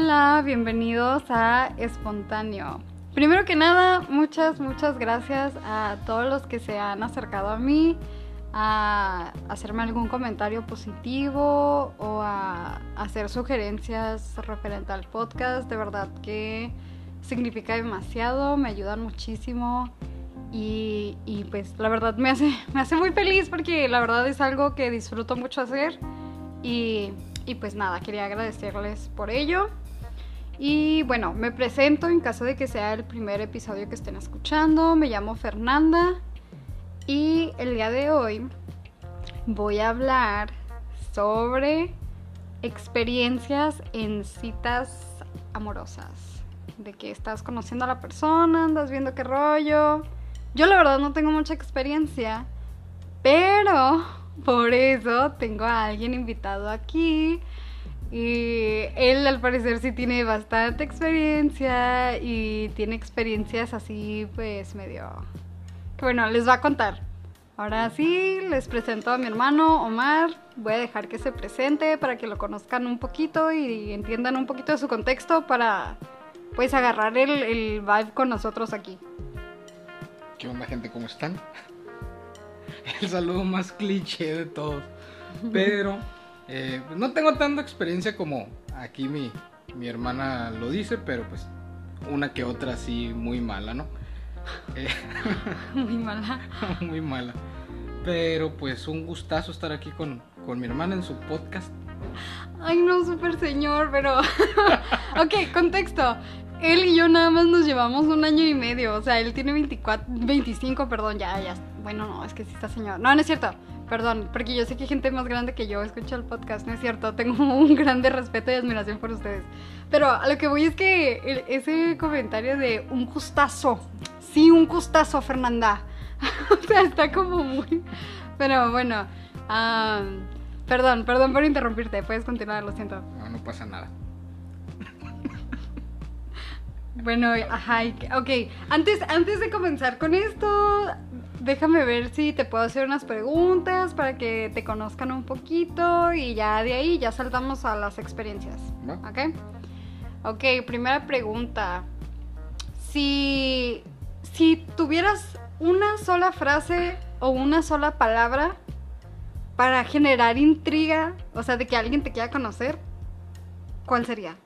Hola, bienvenidos a Espontáneo. Primero que nada, muchas, muchas gracias a todos los que se han acercado a mí a hacerme algún comentario positivo o a hacer sugerencias referente al podcast. De verdad que significa demasiado, me ayudan muchísimo y, pues la verdad me hace, me hace muy feliz porque la verdad es algo que disfruto mucho hacer y, y pues nada, quería agradecerles por ello. Y bueno, me presento en caso de que sea el primer episodio que estén escuchando. Me llamo Fernanda y el día de hoy voy a hablar sobre experiencias en citas amorosas. De que estás conociendo a la persona, andas viendo qué rollo. Yo la verdad no tengo mucha experiencia, pero por eso tengo a alguien invitado aquí. Y él al parecer sí tiene bastante experiencia y tiene experiencias así pues medio... Que bueno, les va a contar. Ahora sí, les presento a mi hermano Omar. Voy a dejar que se presente para que lo conozcan un poquito y entiendan un poquito de su contexto para pues agarrar el, el vibe con nosotros aquí. ¿Qué onda gente? ¿Cómo están? El saludo más cliché de todos. Pero eh, pues no tengo tanta experiencia como aquí mi, mi hermana lo dice, pero pues una que otra sí muy mala, ¿no? Eh, muy mala. muy mala. Pero pues un gustazo estar aquí con, con mi hermana en su podcast. Ay, no, súper señor, pero... ok, contexto. Él y yo nada más nos llevamos un año y medio. O sea, él tiene 24, 25, perdón, ya, ya. Bueno, no, es que sí está señor. No, no es cierto. Perdón, porque yo sé que hay gente más grande que yo escucha el podcast, no es cierto. Tengo un grande respeto y admiración por ustedes. Pero a lo que voy es que ese comentario de un gustazo. Sí, un gustazo, Fernanda. o sea, está como muy... Pero bueno. Um, perdón, perdón por interrumpirte. Puedes continuar, lo siento. No, no pasa nada. Bueno, ajá, ok. Antes, antes de comenzar con esto, déjame ver si te puedo hacer unas preguntas para que te conozcan un poquito y ya de ahí ya saltamos a las experiencias. ¿Ok? Ok, primera pregunta. Si, si tuvieras una sola frase o una sola palabra para generar intriga, o sea, de que alguien te quiera conocer, ¿cuál sería?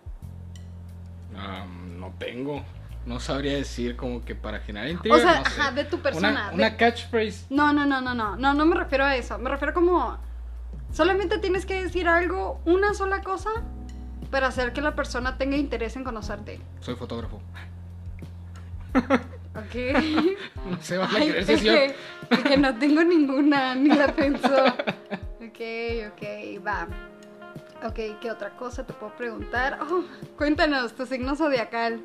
Um, no tengo. No sabría decir como que para generar intriga. O sea, no sé. ajá, de tu persona. Una, de- catchphrase. No, no, no, no, no, no, no me refiero a eso. Me refiero como solamente tienes que decir algo, una sola cosa, para hacer que la persona tenga interés en conocerte. Soy fotógrafo. Ok. No se van a Ay, creer es sesión. que, es que no tengo ninguna, ni la pensó. Ok, ok, va. Ok, ¿qué otra cosa te puedo preguntar? Oh, cuéntanos tu signo zodiacal.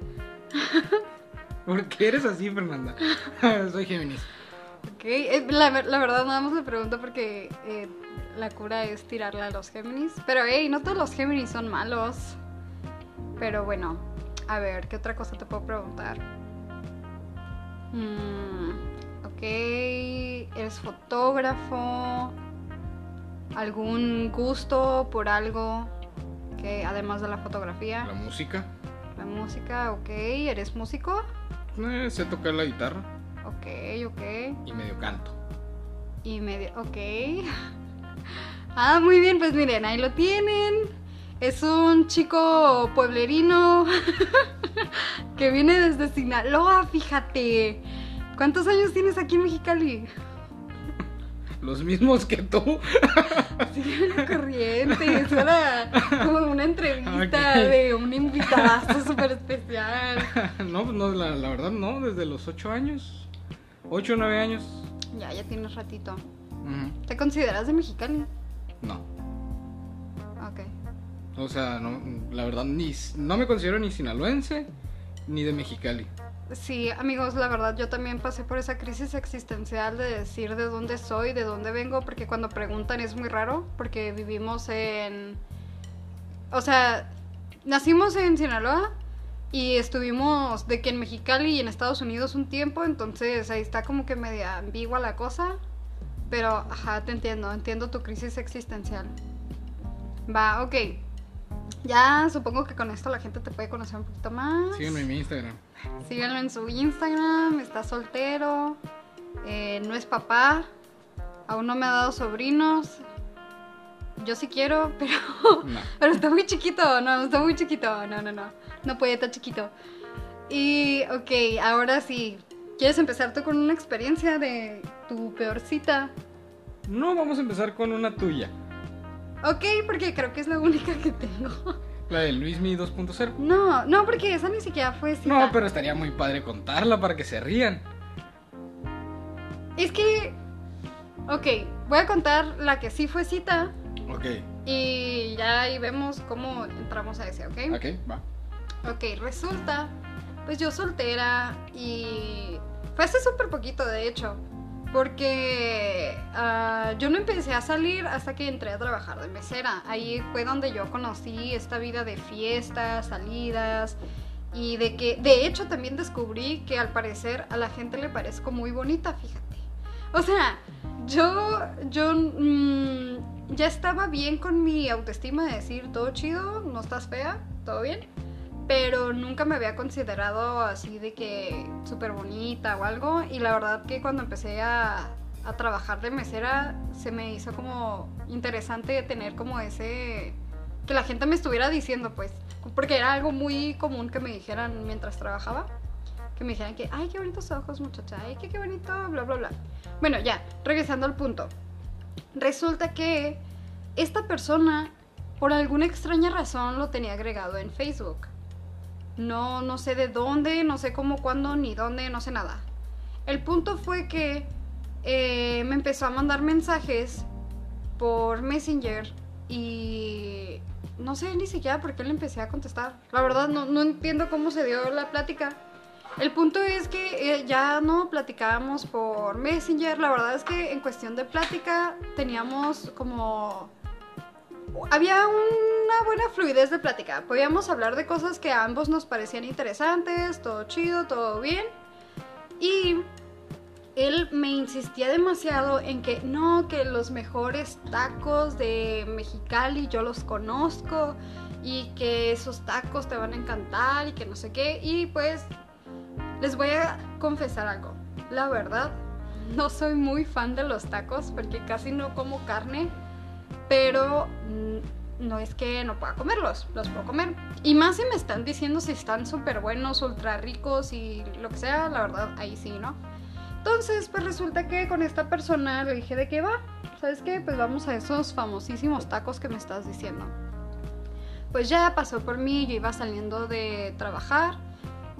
¿Por qué eres así, Fernanda? Soy Géminis. Ok, eh, la, ver- la verdad nada más le pregunto porque eh, la cura es tirarle a los Géminis. Pero hey, no todos los Géminis son malos. Pero bueno, a ver, ¿qué otra cosa te puedo preguntar? Mm, ok, ¿eres fotógrafo? ¿Algún gusto por algo que además de la fotografía? La música. Música, ok, ¿eres músico? Eh, sé tocar la guitarra Ok, ok. y medio canto. Y medio, ok. Ah, muy bien, pues miren, ahí lo tienen. Es un chico pueblerino que viene desde Sinaloa, fíjate. ¿Cuántos años tienes aquí en Mexicali? Los mismos que tú. La corriente, es era como una entrevista Ok. de un invitado súper especial. no, pues no, la, la verdad no, desde los 8 años. 8 o 9 años. Ya, ya tienes ratito. ¿Te consideras de Mexicali? No. Ok. O sea, no, la verdad ni no me considero ni sinaloense ni de Mexicali. Sí, amigos, la verdad yo también pasé por esa crisis existencial de decir de dónde soy, de dónde vengo, porque cuando preguntan es muy raro, porque vivimos en... O sea, nacimos en Sinaloa y estuvimos de que en Mexicali y en Estados Unidos un tiempo, entonces ahí está como que media ambigua la cosa, pero ajá, te entiendo, entiendo tu crisis existencial. Va, ok. ya supongo que con esto la gente te puede conocer un poquito más. Sígueme en Instagram. Síganlo en su Instagram, está soltero, eh, no es papá, aún no me ha dado sobrinos. Yo sí quiero, pero, No. pero está muy chiquito, no, está muy chiquito, no, no, no, no puede estar chiquito. Y, ok, ahora sí, ¿quieres empezar tú con una experiencia de tu peor cita? No, vamos a empezar con una tuya. Ok, porque creo que es la única que tengo. La de Luismi 2.0. No, no, porque esa ni siquiera fue cita. No, pero estaría muy padre contarla para que se rían. Es que, ok, voy a contar la que sí fue cita Ok, y ya ahí vemos cómo entramos a ese, ¿ok? ok, va. Ok, resulta, pues yo soltera y fue hace súper poquito, de hecho, porque ah, yo no empecé a salir hasta que entré a trabajar de mesera. Ahí fue donde yo conocí esta vida de fiestas, salidas y de que, de hecho, también descubrí que al parecer a la gente le parezco muy bonita, fíjate. O sea, yo, yo mm, ya estaba bien con mi autoestima de decir todo chido, no estás fea, todo bien. Pero nunca me había considerado así de que súper bonita o algo. Y la verdad que cuando empecé a, a trabajar de mesera se me hizo como interesante tener como ese... Que la gente me estuviera diciendo pues. Porque era algo muy común que me dijeran mientras trabajaba. Que me dijeran que, ay, qué bonitos ojos muchacha, ay, qué, qué bonito, bla, bla, bla. Bueno, ya, regresando al punto. Resulta que esta persona, por alguna extraña razón, lo tenía agregado en Facebook. No, no sé de dónde, no sé cómo, cuándo, ni dónde, no sé nada. El punto fue que eh, me empezó a mandar mensajes por Messenger y no sé ni siquiera por qué le empecé a contestar. La verdad no, no entiendo cómo se dio la plática. El punto es que eh, ya no platicábamos por Messenger. La verdad es que en cuestión de plática teníamos como había una buena fluidez de plática. Podíamos hablar de cosas que a ambos nos parecían interesantes, todo chido, todo bien. Y él me insistía demasiado en que no, que los mejores tacos de Mexicali yo los conozco y que esos tacos te van a encantar y que no sé qué. Y pues les voy a confesar algo. La verdad, no soy muy fan de los tacos porque casi no como carne pero mm, no es que no pueda comerlos, los puedo comer. Y más si me están diciendo si están súper buenos, ultra ricos y lo que sea, la verdad, ahí sí, ¿no? Entonces, pues resulta que con esta persona le dije de qué va, ¿sabes qué? Pues vamos a esos famosísimos tacos que me estás diciendo. Pues ya pasó por mí, yo iba saliendo de trabajar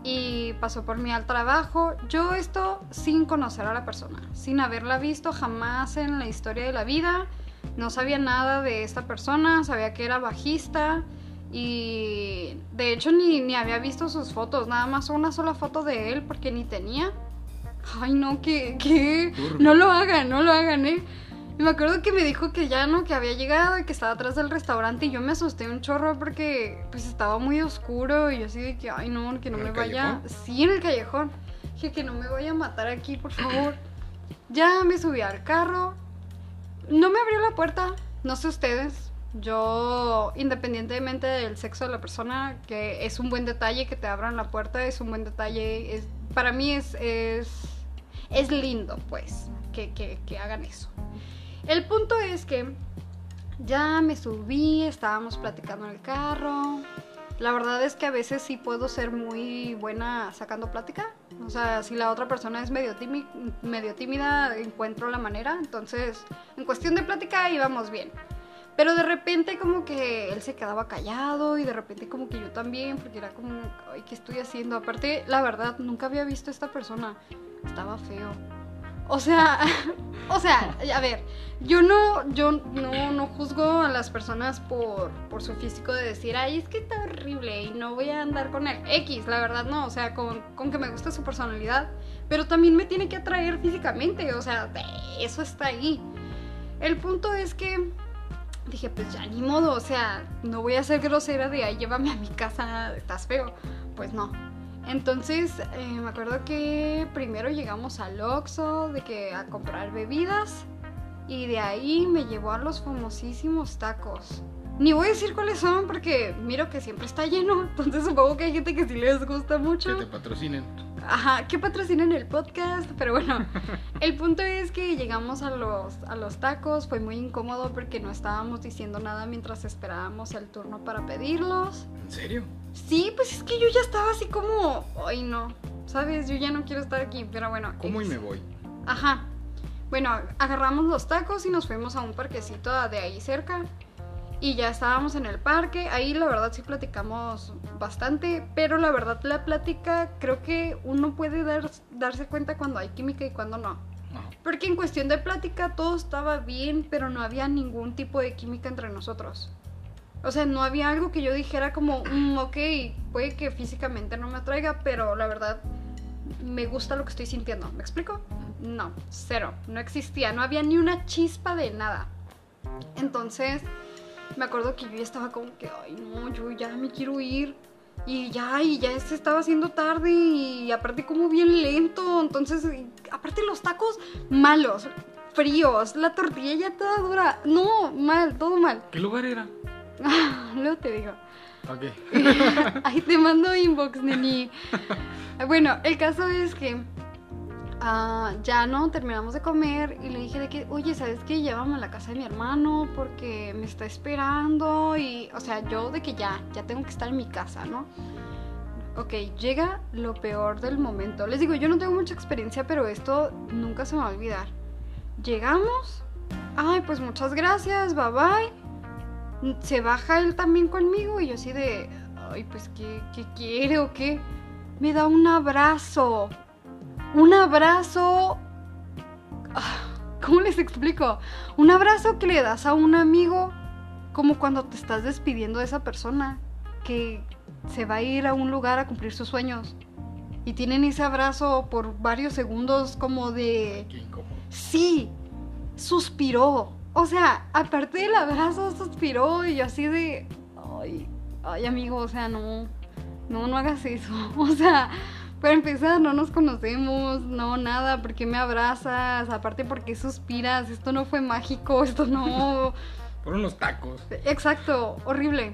y pasó por mí al trabajo. Yo esto sin conocer a la persona, sin haberla visto jamás en la historia de la vida. No sabía nada de esta persona, sabía que era bajista y de hecho ni, ni había visto sus fotos, nada más una sola foto de él porque ni tenía. Ay no, que, que no lo hagan, no lo hagan, eh. Y me acuerdo que me dijo que ya no, que había llegado y que estaba atrás del restaurante y yo me asusté un chorro porque pues estaba muy oscuro y yo así de que, ay no, que no ¿En me vaya. callejón? Sí, en el callejón. Dije que no me vaya a matar aquí, por favor. ya me subí al carro. No me abrió la puerta, no sé ustedes. Yo, independientemente del sexo de la persona, que es un buen detalle que te abran la puerta, es un buen detalle. Para mí es, es, es lindo, pues, que, que, que hagan eso. El punto es que ya me subí, estábamos platicando en el carro. La verdad es que a veces sí puedo ser muy buena sacando plática. O sea, si la otra persona es medio, tími- medio tímida, encuentro la manera. Entonces, en cuestión de plática íbamos bien. Pero de repente como que él se quedaba callado y de repente como que yo también, porque era como, ay, ¿qué estoy haciendo? Aparte, la verdad, nunca había visto a esta persona. Estaba feo. O sea, o sea, a ver, yo no, yo no, no juzgo a las personas por, por su físico de decir, ay, es que está horrible y no voy a andar con él. X, la verdad no, o sea, con, con que me gusta su personalidad, pero también me tiene que atraer físicamente, o sea, eso está ahí. El punto es que dije, pues ya ni modo, o sea, no voy a ser grosera de, ay, llévame a mi casa, estás feo. Pues no. Entonces, eh, me acuerdo que primero llegamos al Oxxo, de que a comprar bebidas, y de ahí me llevó a los famosísimos tacos. Ni voy a decir cuáles son porque miro que siempre está lleno. Entonces supongo que hay gente que sí les gusta mucho. Que te patrocinen. Ajá, que patrocinen el podcast. Pero bueno, el punto es que llegamos a los, a los tacos. Fue muy incómodo porque no estábamos diciendo nada mientras esperábamos el turno para pedirlos. ¿En serio? Sí, pues es que yo ya estaba así como, ay no, sabes, yo ya no quiero estar aquí, pero bueno. ¿Cómo y ex- me voy? Ajá. Bueno, agarramos los tacos y nos fuimos a un parquecito de ahí cerca. Y ya estábamos en el parque. Ahí la verdad sí platicamos bastante. Pero la verdad la plática creo que uno puede dar- darse cuenta cuando hay química y cuando no. Porque en cuestión de plática todo estaba bien, pero no había ningún tipo de química entre nosotros. O sea, no había algo que yo dijera como, "Mm, ok, puede que físicamente no me atraiga, pero la verdad me gusta lo que estoy sintiendo. ¿Me explico? No, cero. No existía, no había ni una chispa de nada. Entonces, me acuerdo que yo estaba como que, ay, no, yo ya me quiero ir. Y ya, y ya se estaba haciendo tarde y aparte como bien lento. Entonces, aparte los tacos malos, fríos, la tortilla ya toda dura. No, mal, todo mal. ¿Qué lugar era? Luego te digo. Ok. Ahí te mando inbox, neni. Bueno, el caso es que ah, ya no terminamos de comer y le dije de que, oye, ¿sabes qué? Llévame a la casa de mi hermano porque me está esperando y, o sea, yo de que ya, ya tengo que estar en mi casa, ¿no? Ok, llega lo peor del momento. Les digo, yo no tengo mucha experiencia, pero esto nunca se me va a olvidar. Llegamos. Ay, pues muchas gracias, bye bye se baja él también conmigo y yo así de, ay, pues, ¿qué, qué quiere o qué? Me da un abrazo. Un abrazo... Ah, ¿Cómo les explico? Un abrazo que le das a un amigo como cuando te estás despidiendo de esa persona que se va a ir a un lugar a cumplir sus sueños. Y tienen ese abrazo por varios segundos como de... Qué incómodo. Sí, suspiró. O sea, aparte del abrazo, suspiró y yo así de, ay, ay amigo, o sea, no, no, no hagas eso. O sea, para empezar, no nos conocemos, no, nada, ¿por qué me abrazas? Aparte, ¿por qué suspiras? Esto no fue mágico, esto no... Fueron los tacos. Exacto, horrible.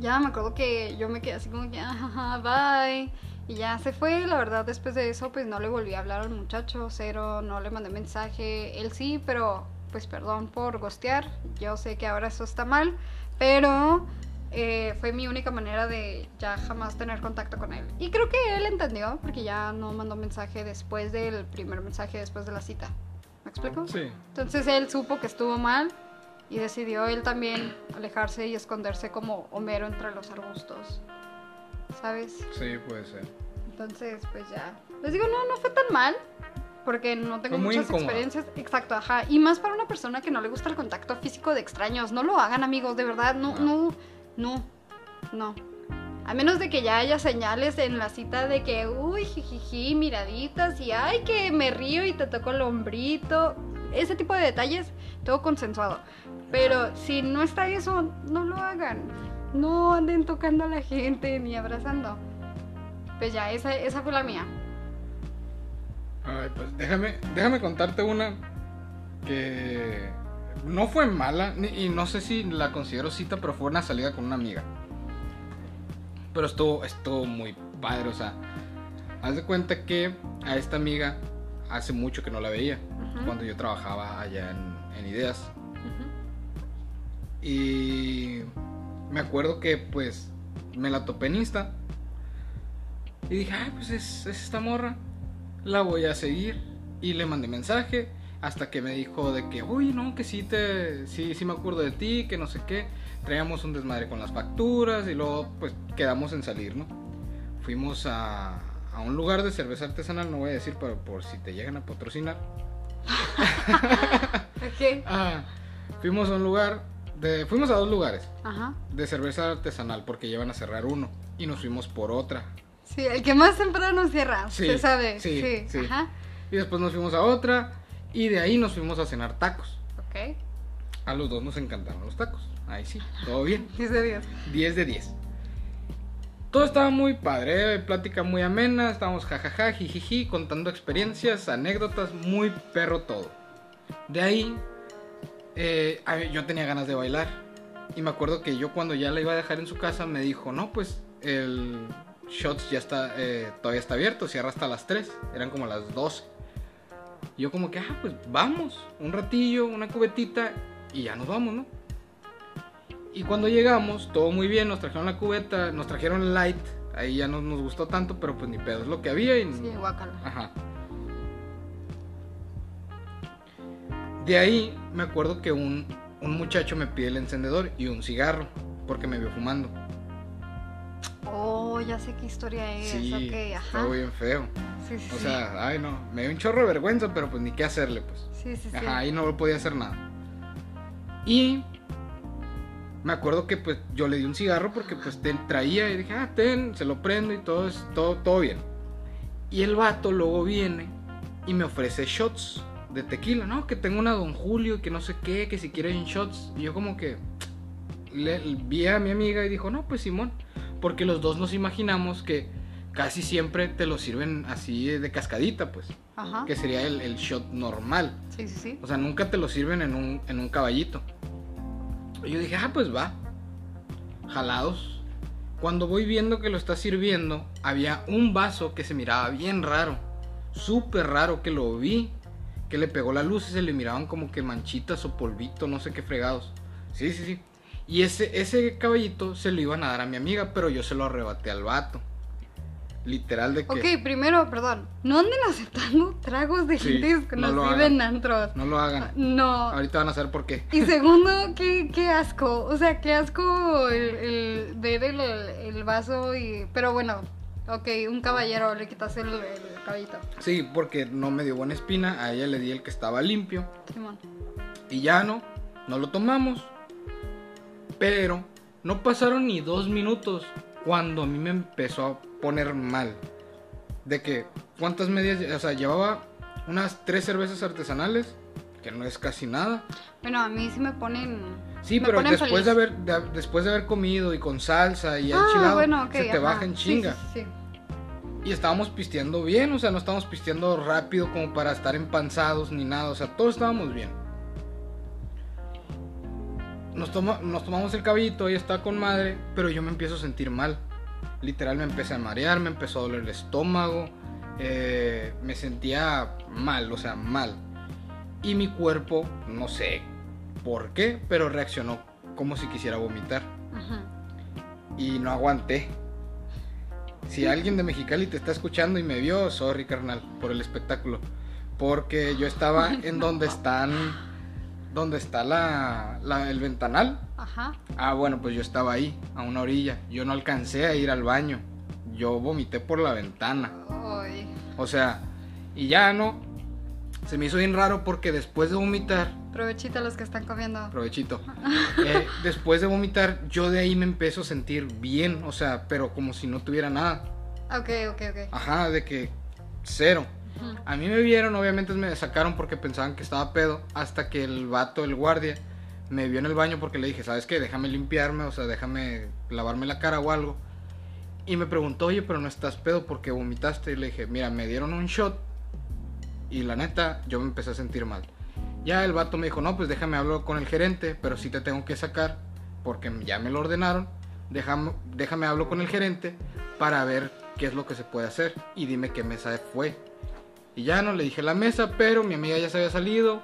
Ya me acuerdo que yo me quedé así como que, "Ajá, bye. Y ya se fue, la verdad, después de eso, pues no le volví a hablar al muchacho, cero, no le mandé mensaje. Él sí, pero pues perdón por gostear. Yo sé que ahora eso está mal, pero eh, fue mi única manera de ya jamás tener contacto con él. Y creo que él entendió, porque ya no mandó mensaje después del primer mensaje, después de la cita. ¿Me explico? Sí. Entonces él supo que estuvo mal y decidió él también alejarse y esconderse como Homero entre los arbustos. ¿Sabes? Sí, puede ser. Entonces, pues ya. Les digo, no, no fue tan mal. Porque no tengo muy muchas incómodo. experiencias. Exacto, ajá. Y más para una persona que no le gusta el contacto físico de extraños. No lo hagan, amigos, de verdad. No, no, no, no. A menos de que ya haya señales en la cita de que, uy, jijiji, miraditas y ay, que me río y te toco el hombrito. Ese tipo de detalles, todo consensuado. Pero si no está eso, no lo hagan. No anden tocando a la gente ni abrazando. Pues ya, esa, esa fue la mía. Ay, pues déjame, déjame contarte una que no fue mala y no sé si la considero cita, pero fue una salida con una amiga. Pero estuvo, estuvo muy padre, o sea, haz de cuenta que a esta amiga hace mucho que no la veía, cuando yo trabajaba allá en, en Ideas. Y me acuerdo que pues me la topé en Insta. Y dije, ay, pues es, es esta morra. La voy a seguir. Y le mandé mensaje. Hasta que me dijo de que, uy, no, que sí te. Sí, sí me acuerdo de ti, que no sé qué. Traíamos un desmadre con las facturas. Y luego, pues, quedamos en salir, ¿no? Fuimos a, a un lugar de cerveza artesanal, no voy a decir, pero por si te llegan a patrocinar. Ok. Ah, fuimos a un lugar. De, fuimos a dos lugares Ajá. de cerveza artesanal porque llevan a cerrar uno y nos fuimos por otra. Sí, el que más temprano cierra, Sí, se sabe. sí, Sí, sí. Ajá. Y después nos fuimos a otra y de ahí nos fuimos a cenar tacos. Ok. A los dos nos encantaron los tacos. Ahí sí, todo bien. Dice Dios. 10 de 10. Todo estaba muy padre, plática muy amena, estábamos jajaja, jijiji, contando experiencias, anécdotas, muy perro todo. De ahí, eh, yo tenía ganas de bailar. Y me acuerdo que yo cuando ya la iba a dejar en su casa me dijo, no, pues el Shots ya está, eh, todavía está abierto, cierra hasta las 3, eran como las 12. Y yo como que, ah, pues vamos, un ratillo, una cubetita y ya nos vamos, ¿no? Y cuando llegamos, todo muy bien, nos trajeron la cubeta, nos trajeron el light, ahí ya no nos gustó tanto, pero pues ni pedo, es lo que había y... Sí, guacala. Ajá. De ahí me acuerdo que un, un muchacho me pide el encendedor y un cigarro, porque me vio fumando. Oh, ya sé qué historia es. Sí, ok, ajá. fue bien feo. Sí, sí, O sí. sea, ay no, me dio un chorro de vergüenza, pero pues ni qué hacerle, pues. Sí, sí, sí. Ajá, ahí no podía hacer nada. Y me acuerdo que pues yo le di un cigarro porque pues te traía y dije, ah, ten, se lo prendo y todo es todo, todo bien. Y el vato luego viene y me ofrece shots de tequila, ¿no? Que tengo una Don Julio y que no sé qué, que si quieren shots. Y yo como que le, vi a mi amiga y dijo, no, pues Simón. Porque los dos nos imaginamos que casi siempre te lo sirven así de cascadita, pues. Ajá. Que sería el, el shot normal. Sí, sí, sí. O sea, nunca te lo sirven en un, en un caballito. Y yo dije, ah, pues va. Jalados. Cuando voy viendo que lo está sirviendo, había un vaso que se miraba bien raro. Súper raro que lo vi. Que le pegó la luz y se le miraban como que manchitas o polvito, no sé qué fregados. Sí, sí, sí. Y ese, ese caballito se lo iban a dar a mi amiga, pero yo se lo arrebaté al vato. Literal de que... Ok, primero, perdón. No anden aceptando tragos de Sí, gente no desconocida en hagan. antros. No lo hagan. No. Ahorita van a saber por qué. Y segundo, qué, qué asco. O sea, qué asco el, el ver el, el vaso y... Pero bueno, ok, un caballero, le quitas el, el caballito. Sí, porque no me dio buena espina. A ella le di el que estaba limpio. Simón. Y ya no, no lo tomamos. Pero no pasaron ni dos minutos cuando a mí me empezó a poner mal. De que, ¿cuántas medias? O sea, llevaba unas tres cervezas artesanales, que no es casi nada. Bueno, a mí sí me ponen... Sí, me pero ponen después feliz. de, haber, de- después de haber comido y con salsa y Ah, enchilado, bueno, ok, se te ajá. baja en chinga. sí, sí, sí. Y estábamos pisteando bien, o sea, no estábamos pisteando rápido como para estar empanzados ni nada, o sea, todos estábamos bien. Nos, toma- nos tomamos el caballito, ella está con madre, pero yo me empiezo a sentir mal. Literal me empecé a marear, me empezó a doler el estómago, eh, me sentía mal, o sea, mal. Y mi cuerpo, no sé por qué, pero reaccionó como si quisiera vomitar Ajá. y no aguanté. Si alguien de Mexicali te está escuchando y me vio, sorry carnal por el espectáculo, porque yo estaba en donde están, donde está la, la- el ventanal. Ajá. Ah, bueno, pues yo estaba ahí, a una orilla. Yo no alcancé a ir al baño. Yo vomité por la ventana. Ay. O sea, y ya no. Se me hizo bien raro porque después de vomitar, Provechita los que están comiendo. Provechito. Eh, después de vomitar, yo de ahí me empiezo a sentir bien, o sea, pero como si no tuviera nada. Ok, ok, ok. Ajá, de que cero. A mí me vieron, obviamente me sacaron porque pensaban que estaba pedo, hasta que el vato, el guardia, me vio en el baño porque le dije, ¿sabes qué? Déjame limpiarme, o sea, déjame lavarme la cara o algo. Y me preguntó, oye, pero no estás pedo porque vomitaste. Y le dije, mira, me dieron un shot y la neta, yo me empecé a sentir mal. Ya el vato me dijo, no, pues déjame hablar con el gerente, pero sí te tengo que sacar porque ya me lo ordenaron. Déjame, déjame hablo con el gerente para ver qué es lo que se puede hacer y dime qué mesa fue. Y ya no le dije la mesa, pero mi amiga ya se había salido.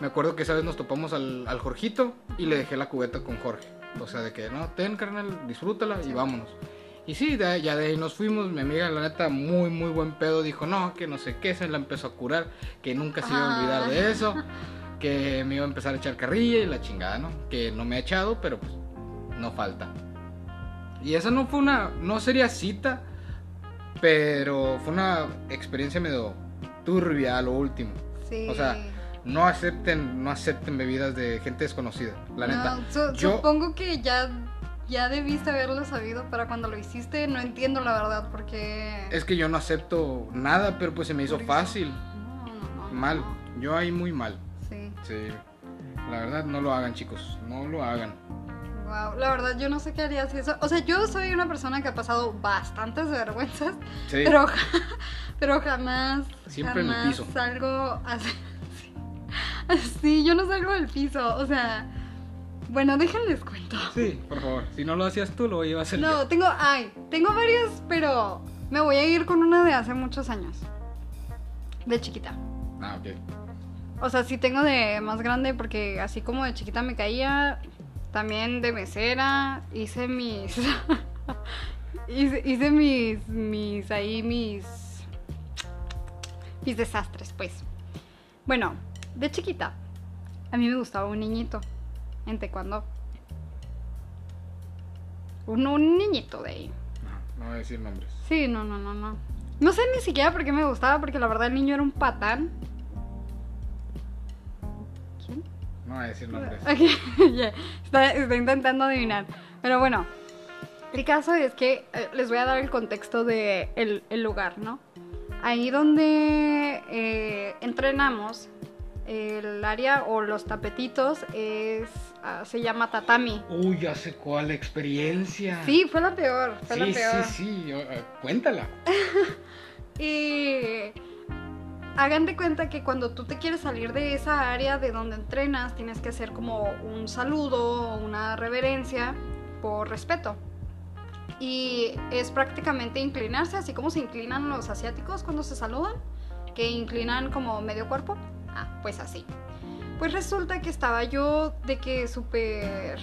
Me acuerdo que esa vez nos topamos al, al Jorgito y le dejé la cubeta con Jorge. O sea, de que no, ten carnal, disfrútala y vámonos. Y sí, ya de ahí nos fuimos. Mi amiga, la neta, muy, muy buen pedo. Dijo, no, que no sé qué, se la empezó a curar. Que nunca se iba a olvidar de eso. Que me iba a empezar a echar carrilla y la chingada, ¿no? Que no me ha echado, pero pues no falta. Y esa no fue una, no sería cita, pero fue una experiencia medio turbia a lo último. Sí. O sea, no acepten, no acepten bebidas de gente desconocida, la neta. No, su- Yo- Supongo que ya, ya debiste haberlo sabido para cuando lo hiciste. No entiendo la verdad porque... Es que yo no acepto nada, pero pues se me hizo fácil, No, no, no, mal. Yo ahí muy mal. Sí. Sí. La verdad no lo hagan, chicos, no lo hagan. Wow, la verdad yo no sé qué haría si eso. O sea, yo soy una persona que ha pasado bastantes vergüenzas, Sí. pero, pero jamás, Siempre en el jamás piso. salgo así, así. Yo no salgo del piso, o sea, bueno, déjenles cuento. Sí, por favor. Si no lo hacías tú, lo iba a hacer No, yo. tengo, ay, tengo varias, pero me voy a ir con una de hace muchos años. De chiquita. Ah, ok. O sea, sí tengo de más grande porque así como de chiquita me caía, también de mesera, hice mis... hice, hice mis, mis, ahí mis... Mis desastres, pues. Bueno, de chiquita, a mí me gustaba un niñito en taekwondo. Un, un niñito de ahí. No, no voy a decir nombres. Sí, no, no, no, no. No sé ni siquiera por qué me gustaba, porque la verdad el niño era un patán. ¿Quién? No voy a decir nombres. Ok, ya, está, está intentando adivinar. Pero bueno, el caso es que eh, les voy a dar el contexto de el, el lugar, ¿no? Ahí donde eh, entrenamos, el área o los tapetitos es, ah, se llama tatami. Uy, ya sé cuál experiencia. Sí, fue la peor, fue la sí, peor. sí, sí. eh, cuéntala. Y hagan de cuenta que cuando tú te quieres salir de esa área de donde entrenas, tienes que hacer como un saludo, una reverencia por respeto. Y es prácticamente inclinarse, así como se inclinan los asiáticos cuando se saludan, que inclinan como medio cuerpo. Ah, pues así. Pues resulta que estaba yo de que súper...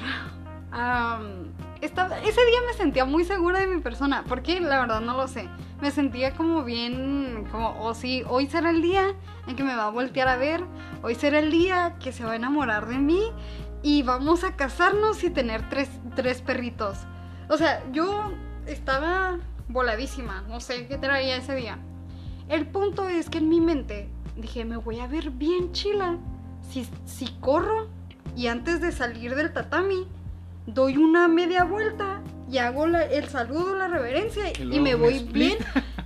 estaba, ese día me sentía muy segura de mi persona. ¿Por qué? La verdad no lo sé. Me sentía como bien, como, oh sí, hoy será el día en que me va a voltear a ver. Hoy será el día que se va a enamorar de mí. Y vamos a casarnos y tener tres, tres perritos. O sea, yo estaba voladísima. No sé qué traía ese día. El punto es que en mi mente dije, me voy a ver bien chila si, si corro y antes de salir del tatami doy una media vuelta y hago la- el saludo, la reverencia y, me voy bien.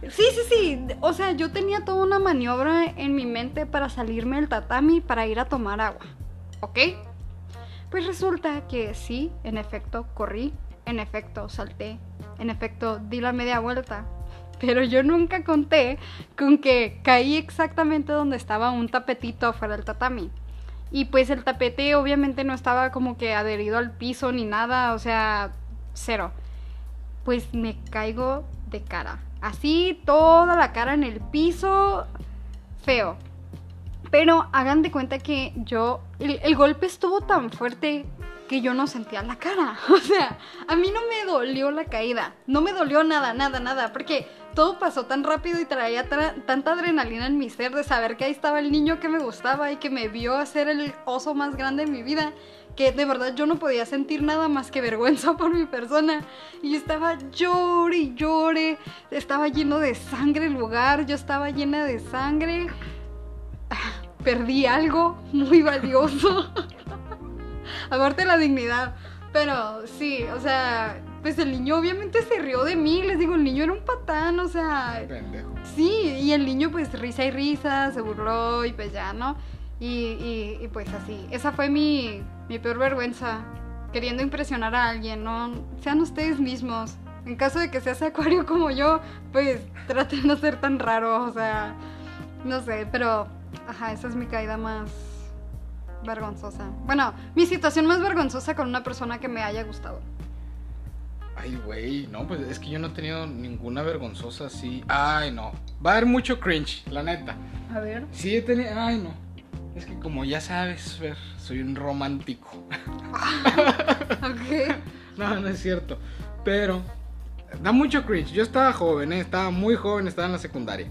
Sí, sí, sí. O sea, yo tenía toda una maniobra en mi mente para salirme del tatami para ir a tomar agua. ¿Ok? Pues resulta que sí, en efecto, corrí, en efecto, salté, en efecto, di la media vuelta. Pero yo nunca conté con que caí exactamente donde estaba un tapetito afuera del tatami. Y pues el tapete obviamente no estaba como que adherido al piso ni nada, o sea, cero. Pues me caigo de cara. Así, toda la cara en el piso, feo. Pero hagan de cuenta que yo, el, el golpe estuvo tan fuerte que yo no sentía la cara. O sea, a mí no me dolió la caída. No me dolió nada, nada, nada. Porque todo pasó tan rápido y traía tra- tanta adrenalina en mi ser de saber que ahí estaba el niño que me gustaba y que me vio hacer el oso más grande de mi vida. Que de verdad yo no podía sentir nada más que vergüenza por mi persona. Y estaba llore y llore. Estaba lleno de sangre el lugar. Yo estaba llena de sangre perdí algo muy valioso. Aparte la dignidad. Pero sí, o sea, pues el niño obviamente se rió de mí. Les digo, el niño era un patán, o sea, Pendejo. sí, y el niño pues risa y risa, se burló y pues ya, ¿no? Y, y- y, pues así. Esa fue mi, mi peor vergüenza. Queriendo impresionar a alguien, ¿no? Sean ustedes mismos. En caso de que seas acuario como yo, pues traten de no ser tan raro, o sea, no sé, pero, ajá, esa es mi caída más vergonzosa. Bueno, mi situación más vergonzosa con una persona que me haya gustado. Ay, güey, no, pues es que yo no he tenido ninguna vergonzosa así. Ay, no. Va a haber mucho cringe, la neta. A ver. Sí he tenido. Ay, no. Es que como ya sabes, Fer, soy un romántico. Ok. No, no es cierto. Pero da mucho cringe. Yo estaba joven, ¿eh? estaba muy joven, estaba en la secundaria.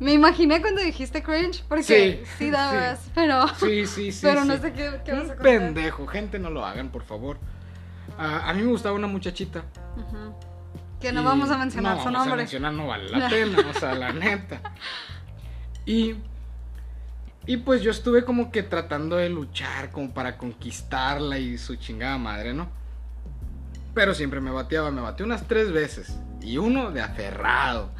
Me imaginé cuando dijiste cringe, porque sí, Sí, dabas, sí. pero, Sí, sí, sí. pero no sé qué, qué vas a contar. pendejo, gente, no lo hagan, por favor. Ah, a mí me gustaba una muchachita. Que no vamos a mencionar no su vamos a mencionar, no vale la pena, o sea, la neta. Y, y pues yo estuve como que tratando de luchar como para conquistarla y su chingada madre, ¿no? Pero siempre me bateaba, me bateó unas tres veces. Y uno de aferrado.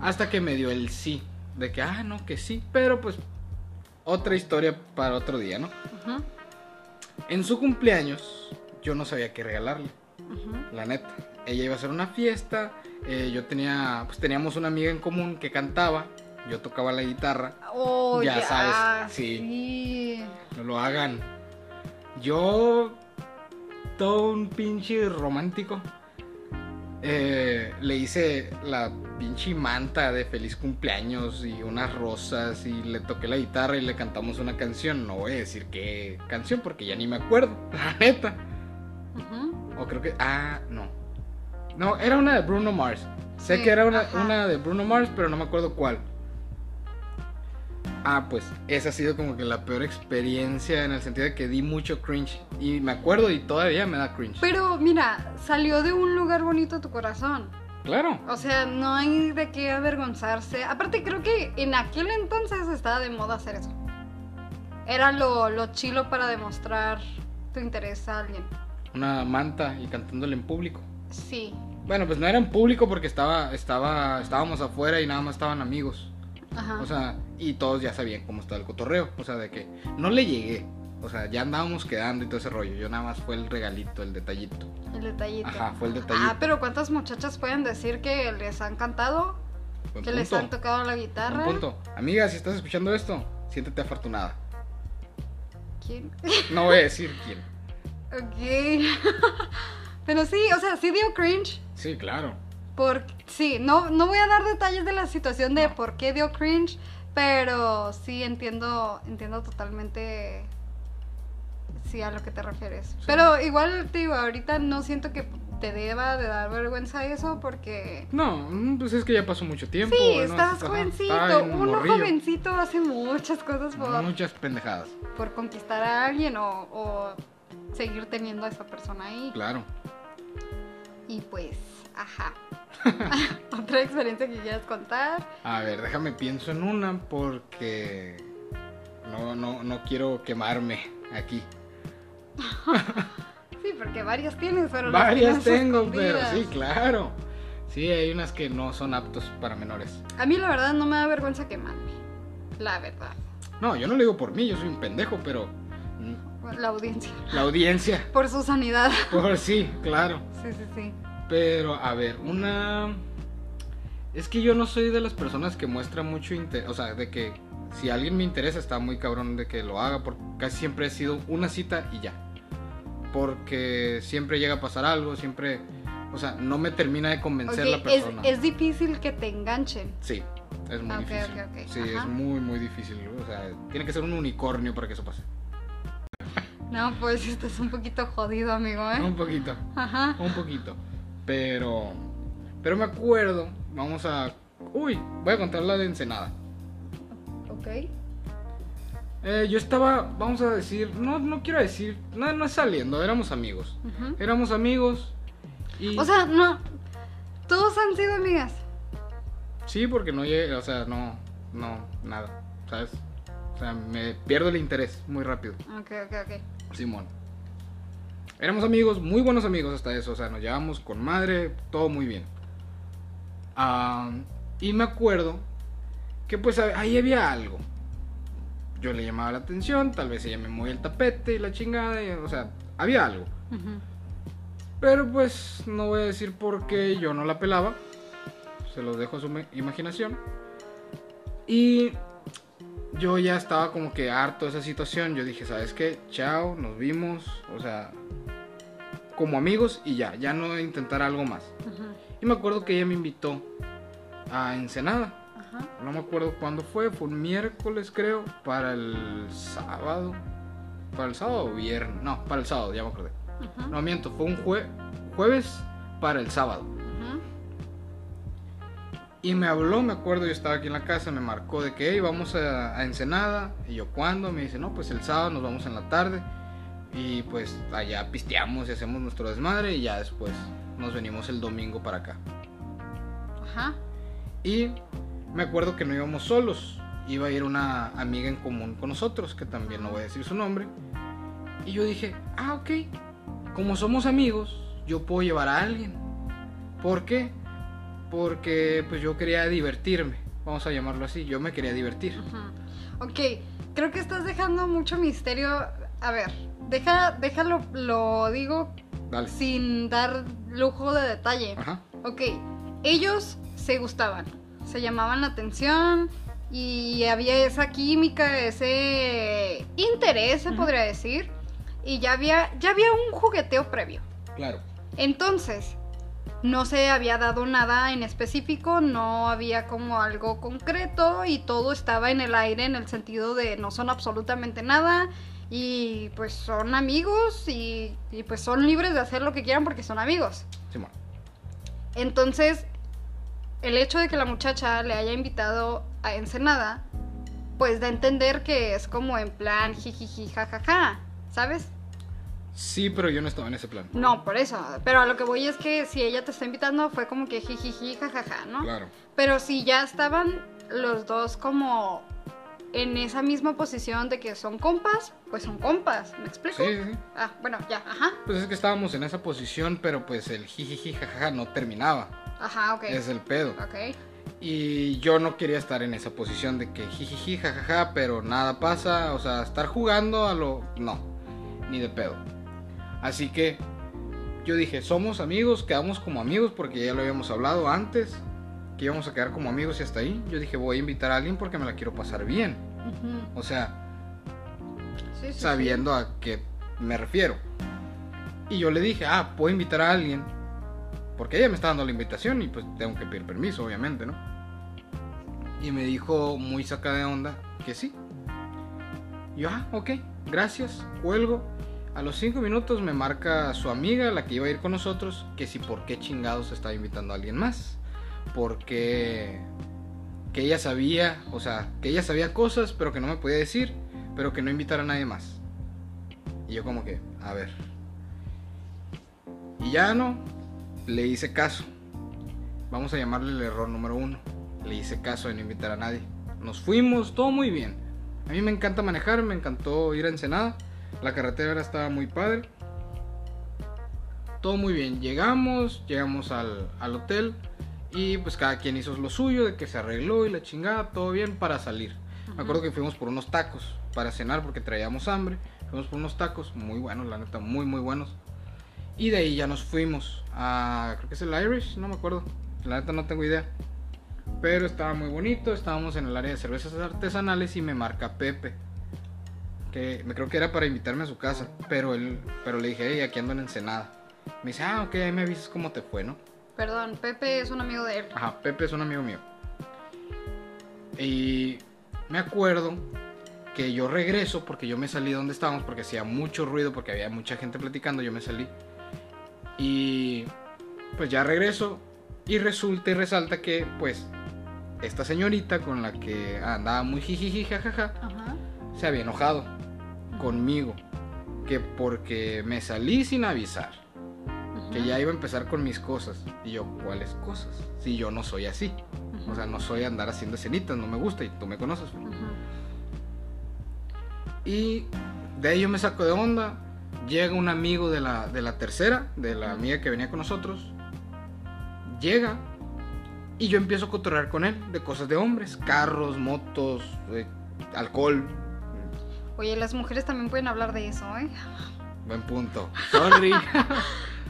Hasta que me dio el sí. De que, ah, no, que sí. Pero pues, otra historia para otro día, ¿no? En su cumpleaños, yo no sabía qué regalarle la neta. Ella iba a hacer una fiesta, eh, yo tenía, pues teníamos una amiga en común que cantaba, yo tocaba la guitarra, Oh, Ya ya, sabes, sí. sí. no lo hagan. Yo todo un pinche romántico. Eh, le hice la pinche manta de feliz cumpleaños y unas rosas y le toqué la guitarra y le cantamos una canción. No voy a decir qué canción porque ya ni me acuerdo, la neta. O creo que... Ah, no. No, era una de Bruno Mars. Sé Sí, que era una de Bruno Mars, pero no me acuerdo cuál. Ah, pues esa ha sido como que la peor experiencia en el sentido de que di mucho cringe. Y me acuerdo y todavía me da cringe. Pero mira, salió de un lugar bonito tu corazón. Claro. O sea, no hay de qué avergonzarse. Aparte, creo que en aquel entonces estaba de moda hacer eso. Era lo, lo chilo para demostrar tu interés a alguien. Una manta y cantándole en público. Sí. Bueno, pues no era en público porque estaba, estaba, estábamos afuera y nada más estaban amigos. Ajá. O sea, y todos ya sabían cómo estaba el cotorreo. O sea, de que no le llegué. O sea, ya andábamos quedando y todo ese rollo. Yo nada más fue el regalito, el detallito. el detallito. Ajá, fue el detallito. Ah, pero ¿cuántas muchachas pueden decir que les han cantado? Buen que les han tocado la Buen guitarra. punto. Amiga, si estás escuchando esto, siéntete afortunada. ¿Quién? No voy a decir quién. Ok. pero sí, o sea, sí dio cringe. Sí, claro. Por, sí, no, no voy a dar detalles de la situación de por qué dio cringe, pero sí entiendo, entiendo totalmente sí a lo que te refieres. Pero igual te digo, ahorita no siento que te deba de dar vergüenza eso porque No, pues es que ya pasó mucho tiempo. sí, ¿no? estás jovencito. bien Uno jovencito hace muchas cosas por, Muchas pendejadas. por conquistar a alguien o, o seguir teniendo a esa persona ahí. Claro. Y pues, ajá. Otra experiencia que quieras contar. A ver, déjame pienso en una porque no, no, no quiero quemarme aquí. Sí, porque varias tienes, pero Varias tengo, pero sí, claro. Sí, hay unas que no son aptos para menores. A mí la verdad no me da vergüenza quemarme. La verdad. No, yo no lo digo por mí, yo soy un pendejo, pero La audiencia. la audiencia, Por su sanidad. por sí, claro. Sí, sí, sí. Pero, a ver, una... Es que yo no soy de las personas que muestra mucho interés, o sea, de que si alguien me interesa está muy cabrón de que lo haga, porque casi siempre he sido una cita y ya. Porque siempre llega a pasar algo, siempre, o sea, no me termina de convencer Ok, la es, persona. es difícil que te enganchen. Sí, es muy Ok, difícil. ok, ok, Sí, ajá. es muy, muy difícil. O sea, tiene que ser un unicornio para que eso pase. No, pues estás un poquito jodido, amigo, ¿eh? Un poquito. Ajá. Un poquito. Pero. Pero me acuerdo. Vamos a. Uy, voy a contar la de Ensenada. Ok. Eh, yo estaba, vamos a decir, no, no quiero decir, no, no es saliendo, éramos amigos. Éramos amigos y... O sea, no. Todos han sido amigas. Sí, porque no llegué, o sea, no, no, nada, ¿sabes? O sea, me pierdo el interés muy rápido. Ok, ok, ok. Simón. Éramos amigos, muy buenos amigos hasta eso, o sea, nos llevamos con madre, todo muy bien. Ah, y me acuerdo que pues ahí había algo. Yo le llamaba la atención, tal vez ella me movía el tapete y la chingada, y, o sea, había algo. Pero pues no voy a decir por qué yo no la pelaba. Se los dejo a su imaginación. Y yo ya estaba como que harto de esa situación. Yo dije, ¿sabes qué? Chao, nos vimos. O sea, como amigos y ya, ya no intentar algo más. Y me acuerdo que ella me invitó a Ensenada. Ajá. No me acuerdo cuándo fue, fue un miércoles creo, para el sábado. Para el sábado o viernes. No, para el sábado, ya me acordé. No miento, fue un jue- jueves para el sábado. Y me habló, me acuerdo, yo estaba aquí en la casa, me marcó de que hey, vamos a, a Ensenada. Y yo, ¿cuándo? Me dice, no, pues el sábado nos vamos en la tarde. Y pues allá pisteamos y hacemos nuestro desmadre. Y ya después nos venimos el domingo para acá. Ajá. Y me acuerdo que no íbamos solos. Iba a ir una amiga en común con nosotros, que también no voy a decir su nombre. Y yo dije, ah, ok. Como somos amigos, yo puedo llevar a alguien. ¿Por qué? Porque pues yo quería divertirme. Vamos a llamarlo así. Yo me quería divertir. Ok, creo que estás dejando mucho misterio. A ver, deja, déjalo, lo digo Dale. sin dar lujo de detalle. Ajá. Ok, ellos se gustaban, se llamaban la atención y había esa química, ese interés, se podría decir. y ya había, ya había un jugueteo previo. Claro. Entonces, no se había dado nada en específico, no había como algo concreto y todo estaba en el aire en el sentido de no son absolutamente nada y pues son amigos y, y pues son libres de hacer lo que quieran porque son amigos. Entonces, el hecho de que la muchacha le haya invitado a Ensenada, pues da a entender que es como en plan jijiji jajaja, ¿sabes? Sí, pero yo no estaba en ese plan. No, por eso. Pero a lo que voy es que si ella te está invitando fue como que jijiji jajaja, ¿no? Claro. Pero si ya estaban los dos como en esa misma posición de que son compas, pues son compas, ¿me explico? Sí, sí. Ah, bueno, ya, ajá. Pues es que estábamos en esa posición, pero pues el jijiji jajaja no terminaba. Ajá, ok. Es el pedo. Ok. Y yo no quería estar en esa posición de que jijiji jajaja, pero nada pasa. O sea, estar jugando a lo. No, ni de pedo. Así que yo dije, somos amigos, quedamos como amigos porque ya lo habíamos hablado antes. Que íbamos a quedar como amigos y hasta ahí. Yo dije, voy a invitar a alguien porque me la quiero pasar bien. O sea, Sí, sí, sabiendo a qué me refiero. Y yo le dije, ah, puedo invitar a alguien. Porque ella me está dando la invitación y pues tengo que pedir permiso, obviamente, ¿no? Y me dijo muy saca de onda que sí. Y yo, ah, ok, gracias, cuelgo. A los cinco minutos me marca su amiga, la que iba a ir con nosotros, que si por qué chingados estaba invitando a alguien más. Porque que ella sabía, o sea, que ella sabía cosas, pero que no me podía decir, pero que no invitara a nadie más. Y yo como que, a ver. Y ya no, le hice caso. Vamos a llamarle el error número uno. Le hice caso de no invitar a nadie. Nos fuimos, todo muy bien. A mí me encanta manejar, me encantó ir a Ensenada. La carretera estaba muy padre. Todo muy bien. Llegamos, llegamos al, al hotel. Y pues cada quien hizo lo suyo, de que se arregló y la chingada, todo bien para salir. Me acuerdo que fuimos por unos tacos para cenar porque traíamos hambre. Fuimos por unos tacos muy buenos, la neta, muy, muy buenos. Y de ahí ya nos fuimos a, creo que es el Irish, no me acuerdo. La neta no tengo idea. Pero estaba muy bonito, estábamos en el área de cervezas artesanales y me marca Pepe. Que me creo que era para invitarme a su casa. Pero él, pero le dije, hey, aquí ando en Ensenada. Me dice, ah, ok, ahí me avisas cómo te fue, ¿no? Perdón, Pepe es un amigo de él. Ajá, Pepe es un amigo mío. Y me acuerdo que yo regreso porque yo me salí de donde estábamos porque hacía mucho ruido, porque había mucha gente platicando, yo me salí. Y pues ya regreso y resulta y resalta que pues esta señorita con la que andaba muy jijiji jajaja Ajá. se había enojado conmigo que porque me salí sin avisar que ya iba a empezar con mis cosas. Y yo, ¿cuáles cosas? Si yo no soy así. O sea, no soy andar haciendo escenitas, no me gusta y tú me conoces. Y de ahí yo me saco de onda. Llega un amigo de la, de la tercera, de la amiga que venía con nosotros. Llega y yo empiezo a cotorrear con él de cosas de hombres: carros, motos, eh, alcohol. Oye, las mujeres también pueden hablar de eso, ¿eh? Buen punto. Sorry.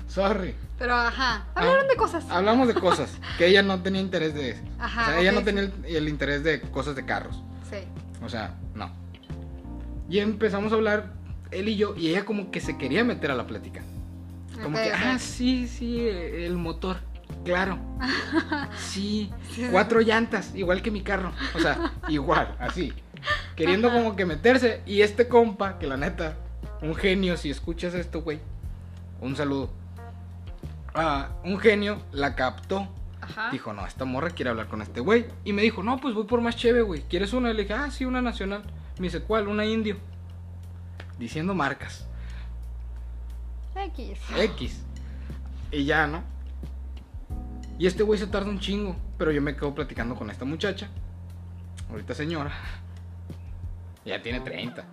Sorry. Pero ajá, hablaron de cosas. Hablamos de cosas que ella no tenía interés de eso. Ajá, o sea, ella no sí. tenía el, el interés de cosas de carros. Sí. O sea, no. Y empezamos a hablar él y yo, y ella como que se quería meter a la plática. Como que, ok. ah, sí, sí, el motor. Claro. Sí, cuatro llantas, igual que mi carro. O sea, igual, así. Queriendo como que meterse. Y este compa, que la neta, un genio, si escuchas esto, güey. Un saludo. Ah, un genio la captó. Ajá. Dijo, no, esta morra quiere hablar con este güey. Y me dijo, no, pues voy por más chévere, güey. ¿Quieres una? Y le dije, ah, sí, una nacional. Me dice, ¿cuál? Una indio. Diciendo marcas. X. X. Y ya, ¿no? Y este güey se tarda un chingo. Pero yo me quedo platicando con esta muchacha. Ahorita señora. Ya tiene 30.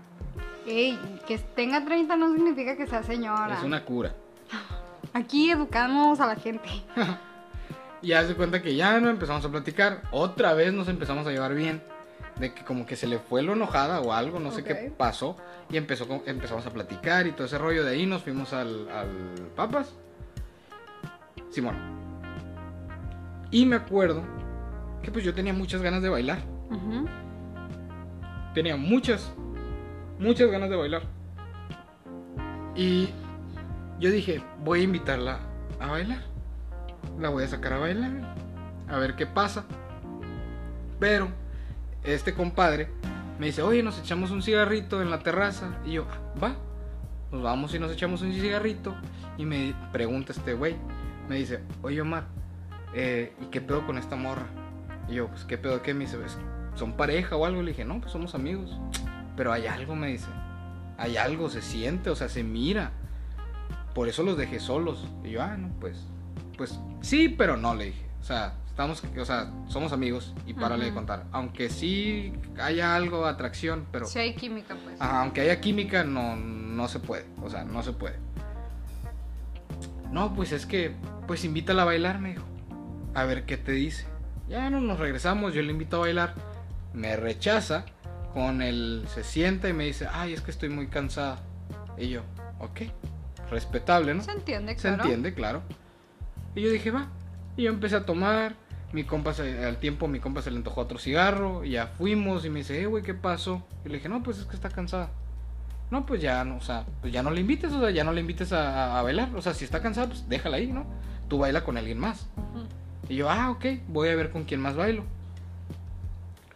Ey, que tenga 30 no significa que sea señora. Es una cura. Aquí educamos a la gente. Y ya se cuenta que ya no empezamos a platicar. Otra vez nos empezamos a llevar bien. De que como que se le fue lo enojada o algo, no sé qué pasó. Y empezó, empezamos a platicar y todo ese rollo. De ahí nos fuimos al, al Papas. Simón. Y me acuerdo que pues yo tenía muchas ganas de bailar. Ujú. Tenía muchas, muchas ganas de bailar. Y yo dije, voy a invitarla a bailar. La voy a sacar a bailar. A ver qué pasa. Pero este compadre me dice, oye, nos echamos un cigarrito en la terraza. Y yo, "Ah, va. Nos vamos y nos echamos un cigarrito. Y me pregunta este güey. Me dice, oye Omar, eh, ¿y qué pedo con esta morra? Y yo, pues, ¿qué pedo qué? Me dice, "Pues, ¿son pareja o algo? Le dije, no, pues somos amigos. Pero hay algo, me dice. Hay algo, se siente, o sea, se mira. Por eso los dejé solos. Y yo, ah, no, pues, pues sí, pero no, le dije. O sea, estamos, o sea, somos amigos y párale de contar. Aunque sí haya algo, atracción, pero... Si hay química, pues. Ajá, aunque haya química, no, no se puede. O sea, no se puede. No, pues es que, pues invítala a bailar, me dijo. A ver qué te dice. Ya no nos regresamos, yo le invito a bailar. Me rechaza con el se sienta y me dice, ay, es que estoy muy cansada. Y yo, ok, respetable, ¿no? Se entiende, Se claro. entiende, claro. Y yo dije, va. Y yo empecé a tomar. Mi compa, se- al tiempo, mi compa se le antojó otro cigarro. Y ya fuimos. Y me dice, eh, güey, ¿qué pasó? Y le dije, no, pues es que está cansada. No, pues ya, no, o sea, pues ya no le invites, o sea, ya no le invites a, a- bailar. O sea, si está cansada, pues déjala ahí, ¿no? Tú baila con alguien más. Y yo, ah, ok, voy a ver con quién más bailo.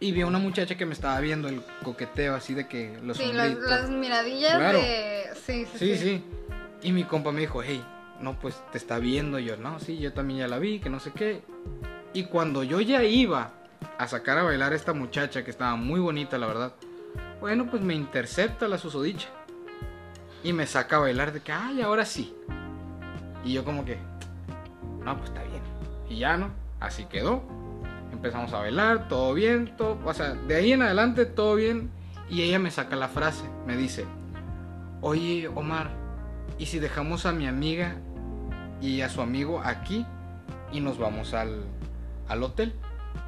Y vi a una muchacha que me estaba viendo el coqueteo así de que los Sí, las, miradillas Claro. de. Sí, sí, Sí, sí. Y mi compa me dijo, hey, no, pues te está viendo. Y yo, no, sí, yo también ya la vi, que no sé qué. Y cuando yo ya iba a sacar a bailar a esta muchacha, que estaba muy bonita, la verdad, bueno, pues me intercepta la susodicha. Y me saca a bailar de que, ay, ahora sí. Y yo como que, no, pues está bien. Y ya, ¿no? Así quedó. Empezamos a bailar, todo bien, todo, o sea, de ahí en adelante todo bien. Y ella me saca la frase, me dice, oye Omar, ¿y si dejamos a mi amiga y a su amigo aquí y nos vamos al, al hotel?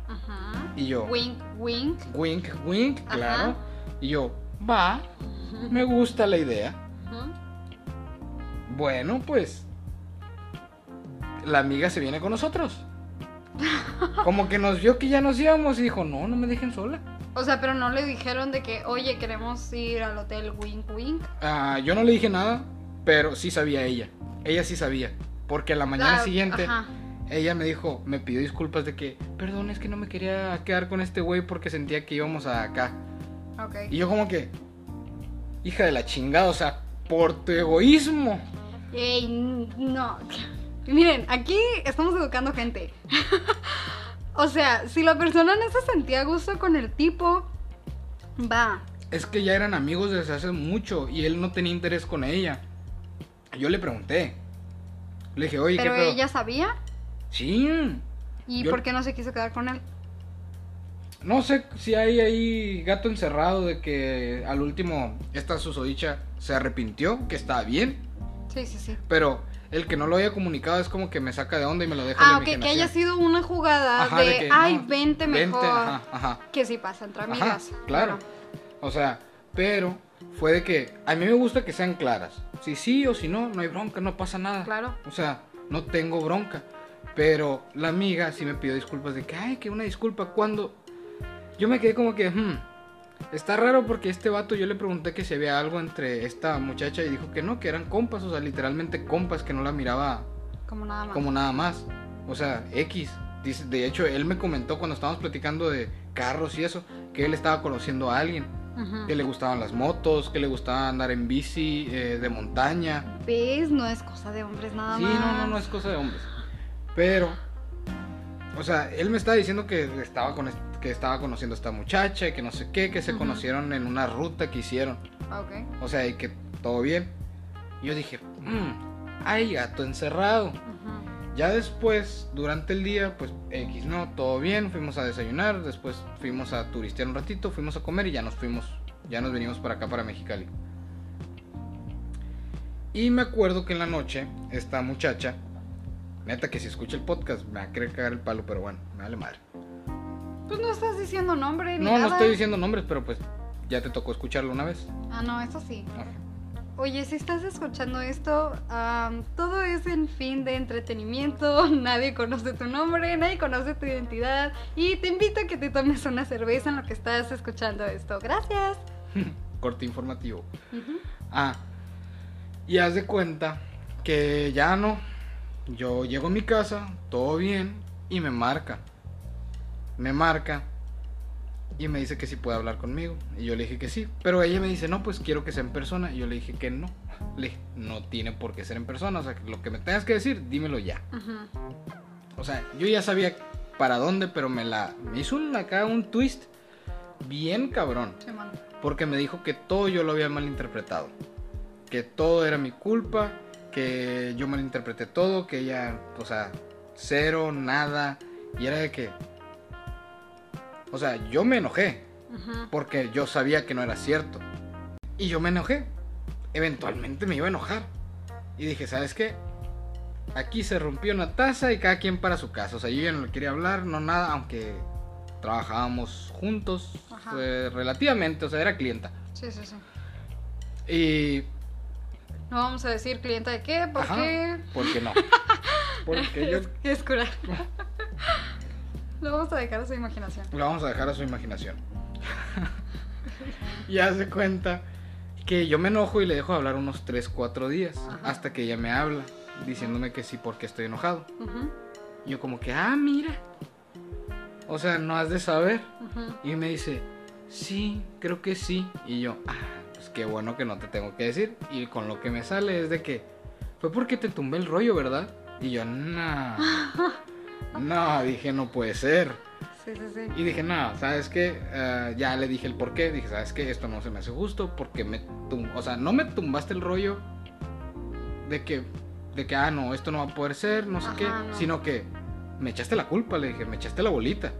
Ajá. Y yo, Wink, wink. wink, wink, Ajá. claro. Y yo, va, me gusta la idea. Ujú. Bueno, pues la amiga se viene con nosotros. Como que nos vio que ya nos íbamos y dijo, no, no me dejen sola. O sea, pero no le dijeron de que, oye, queremos ir al hotel wink, wink. Ah, yo no le dije nada, pero sí sabía ella. Ella sí sabía. Porque a la mañana siguiente Ajá. ella me dijo, me pidió disculpas de que, perdón, es que no me quería quedar con este güey porque sentía que íbamos a acá. Y yo como que, hija de la chingada, o sea, por tu egoísmo. Ey, no. Miren, aquí estamos educando gente. o sea, si la persona no se sentía a gusto con el tipo, va. Es que ya eran amigos desde hace mucho y él no tenía interés con ella. Yo le pregunté. Le dije, oye, Pero ¿qué pedo?". ella sabía. Sí. ¿Y Yo- por qué no se quiso quedar con él? No sé si hay ahí gato encerrado de que al último esta susodicha se arrepintió, que está bien, Sí, sí, sí. pero el que no lo haya comunicado es como que me saca de onda y me lo deja Ah, en la ok, que haya sido una jugada Ajá, de, de que, ay, no, vente mejor. ajá, ajá. Que sí pasa entre amigas. claro. O sea, pero fue de que a mí me gusta que sean claras. Si sí o si no, no hay bronca, no pasa nada. Claro. O sea, no tengo bronca. Pero la amiga sí me pidió disculpas de que, ay, que una disculpa. Cuando yo me quedé como que, hmm, está raro porque este vato yo le pregunté que si había algo entre esta muchacha y dijo que no, que eran compas, o sea, literalmente compas, que no la miraba Como nada más. como nada más. O sea, X. Dice, de hecho, él me comentó cuando estábamos platicando de carros y eso, que él estaba conociendo a alguien, que le gustaban las motos, que le gustaba andar en bici, eh, de montaña. ¿Ves? No es cosa de hombres nada Sí, más. no, no, no es cosa de hombres. Pero, o sea, él me estaba diciendo que estaba, con, est- que estaba conociendo a esta muchacha, y que no sé qué, que se conocieron en una ruta que hicieron. Ah, Ok. O sea, y que todo bien. Yo dije, mmm, ay, gato encerrado. Ya después, durante el día, pues X, ¿no? Todo bien, fuimos a desayunar, después fuimos a turistear un ratito, fuimos a comer y ya nos fuimos, ya nos venimos para acá, para Mexicali. Y me acuerdo que en la noche, esta muchacha, neta que si escucha el podcast, me va a querer cagar el palo, pero bueno, me vale madre. Pues no estás diciendo nombre ni No, nada. no estoy diciendo nombres, pero pues ya te tocó escucharlo una vez. Ah, no, eso sí. Ajá. Oye, si estás escuchando esto, am, todo es en fin de entretenimiento, nadie conoce tu nombre, nadie conoce tu identidad y te invito a que te tomes una cerveza en lo que estás escuchando esto. Gracias. Corte informativo. Ah, Y haz de cuenta que ya no. Yo llego a mi casa, todo bien, y me marca. Me marca y me dice que si puede hablar conmigo. Y yo le dije que sí. Pero ella me dice, no, pues quiero que sea en persona. Y yo le dije que no. Le dije, no tiene por qué ser en persona. O sea, que lo que me tengas que decir, dímelo ya. O sea, yo ya sabía para dónde, pero me la me hizo un- acá un twist bien cabrón. Sí. Porque me dijo que todo yo lo había malinterpretado. Que todo era mi culpa. Que yo malinterpreté todo. Que ella, o sea, cero, nada. Y era de que. O sea, yo me enojé. Ajá. Porque yo sabía que no era cierto. Y yo me enojé. Eventualmente me iba a enojar. Y dije, ¿sabes qué? Aquí se rompió una taza y cada quien para su casa. O sea, yo ya no le quería hablar, no nada, aunque trabajábamos juntos eh, relativamente, o sea, era clienta. Sí, sí, sí. Y... No vamos a decir cliente de qué, por ajá, qué. ¿Por qué no? Porque yo... Es, es cura. Lo vamos a dejar a su imaginación. Lo vamos a dejar a su imaginación. y hace cuenta que yo me enojo y le dejo de hablar unos 3, 4 días. Ajá. Hasta que ella me habla, diciéndome que sí porque estoy enojado. Y yo como que, ah, mira. O sea, no has de saber. Y me dice, sí, creo que sí. Y yo, ah, pues qué bueno que no te tengo que decir. Y con lo que me sale es de que, fue porque te tumbé el rollo, ¿verdad? Y yo, no. No, dije, no puede ser. Sí, sí, sí. Y dije, no, ¿sabes qué? Eh, ya le dije el por qué. Dije, ¿sabes qué? Esto no se me hace justo porque me tum O sea, no me tumbaste el rollo de que, de que, ah, no, esto no va a poder ser, no sé Ajá, qué. no. Sino que me echaste la culpa, le dije, me echaste la bolita.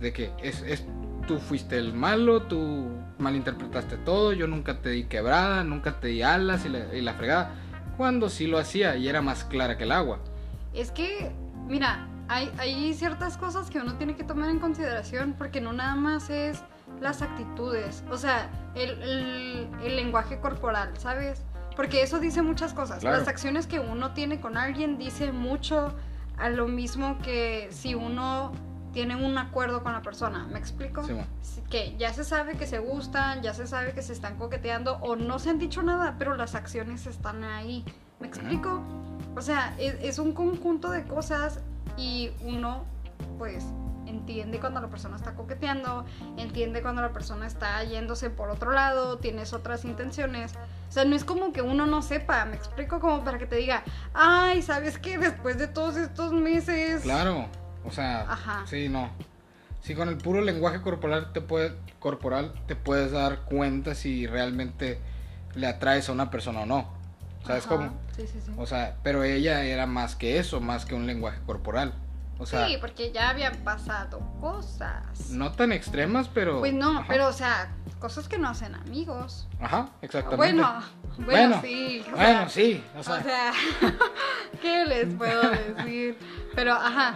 De que es, es, tú fuiste el malo, tú malinterpretaste todo, yo nunca te di quebrada, nunca te di alas y la, y la fregada. Cuando sí lo hacía y era más clara que el agua. Es que, mira, hay, hay ciertas cosas que uno tiene que tomar en consideración porque no nada más es las actitudes, o sea, el, el- el lenguaje corporal, ¿sabes? Porque eso dice muchas cosas. Claro. Las acciones que uno tiene con alguien dice mucho a lo mismo que si uno tiene un acuerdo con la persona. ¿Me explico? Sí, que ya se sabe que se gustan, ya se sabe que se están coqueteando o no se han dicho nada, pero las acciones están ahí. ¿Me explico? O sea, es, es un conjunto de cosas y uno, pues, entiende cuando la persona está coqueteando, entiende cuando la persona está yéndose por otro lado, tienes otras intenciones. O sea, no es como que uno no sepa, me explico como para que te diga, ay, ¿sabes qué? Después de todos estos meses... Claro, o sea, Ajá. sí, no. Sí, con el puro lenguaje corporal te, puede, corporal te puedes dar cuenta si realmente le atraes a una persona o no. ¿Sabes Ajá, cómo? Sí, sí, sí. O sea, pero ella era más que eso, más que un lenguaje corporal. O sea, sí, porque ya habían pasado cosas. no tan extremas, pero... Pues no, ajá. pero o sea, cosas que no hacen amigos. Ajá, exactamente. Bueno, bueno, Bueno, sí. o Bueno, sea, sí, o sea, O sea, ¿qué les puedo decir? Pero, ajá,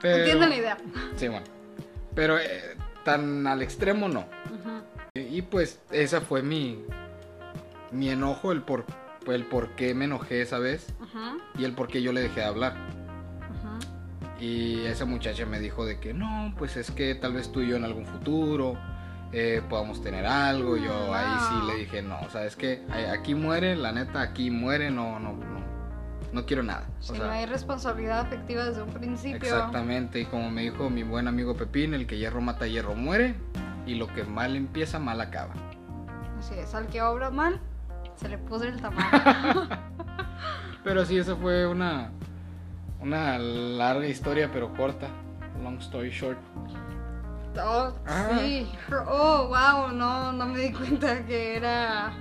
pero... entienden la idea. Sí, bueno. Pero eh, tan al extremo no. Ujú, Y pues esa fue mi, mi enojo, el por, el por qué me enojé esa vez y el por qué yo le dejé de hablar. Y esa muchacha me dijo de que no, pues es que tal vez tú y yo en algún futuro eh, podamos tener algo. Yo ahí sí le dije no, o sea, es que aquí muere, la neta, aquí muere, no, no, no, no quiero nada. O Si sea, no hay responsabilidad afectiva desde un principio. exactamente, y como me dijo mi buen amigo Pepín, el que hierro mata, hierro muere, y lo que mal empieza, mal acaba. Así es, al que obra mal, se le pudre el tamaño. Pero sí, esa fue una, una larga historia, pero corta. Long story short. Oh, Ah. sí. Oh, wow, no, no me di cuenta que era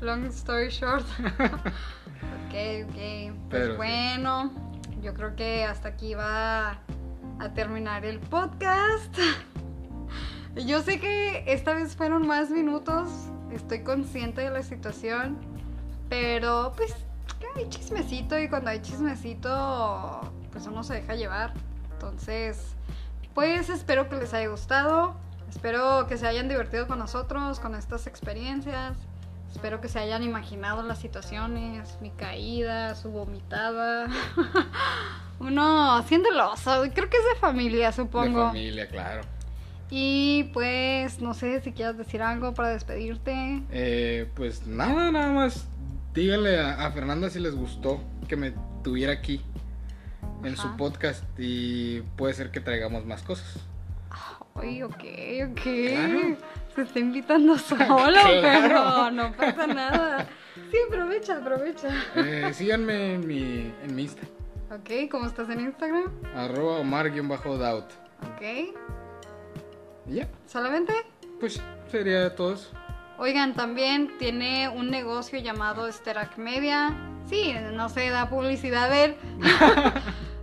long story short. ok, ok. Pues Pero sí. bueno, yo creo que hasta aquí va a terminar el podcast. Yo sé que esta vez fueron más minutos, estoy consciente de la situación, pero pues hay chismecito y cuando hay chismecito, pues uno se deja llevar. Entonces, pues espero que les haya gustado, espero que se hayan divertido con nosotros, con estas experiencias. Espero que se hayan imaginado las situaciones, mi caída, su vomitada. Uno haciéndolo oso, creo que es de familia, De supongo. familia, claro. Y pues, no sé si quieras decir algo para despedirte. Eh, pues nada, nada más díganle a, a Fernanda si les gustó que me tuviera aquí en su podcast y puede ser que traigamos más cosas. Ay, ok, ok. Claro. Se está invitando solo, Claro. pero no pasa nada. Sí, aprovecha, aprovecha. Eh, síganme en mi, en mi Insta, Ok, ¿cómo estás en Instagram? arroba omar-doubt. Ok, ya, ¿solamente? pues sería todo eso. Oigan, también tiene un negocio llamado Sterac Media. Sí, no sé, da publicidad de él.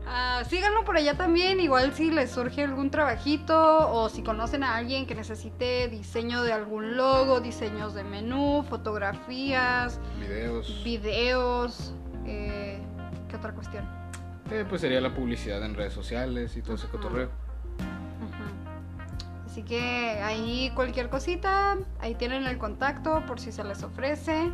Ah, síganlo por allá también, igual si les surge algún trabajito o si conocen a alguien que necesite diseño de algún logo, diseños de menú, fotografías, Videos. videos, eh, ¿qué otra cuestión? Eh, pues sería la publicidad en redes sociales y todo ese cotorreo. Así que ahí cualquier cosita, ahí tienen el contacto por si se les ofrece.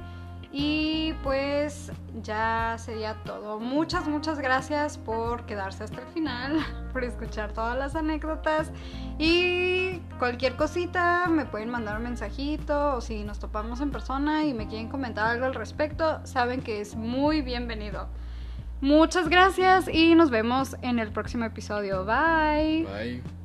Y pues ya sería todo. Muchas, muchas gracias por quedarse hasta el final, por escuchar todas las anécdotas. Y cualquier cosita me pueden mandar un mensajito o si nos topamos en persona y me quieren comentar algo al respecto, saben que es muy bienvenido. Muchas gracias y nos vemos en el próximo episodio. Bye. Bye.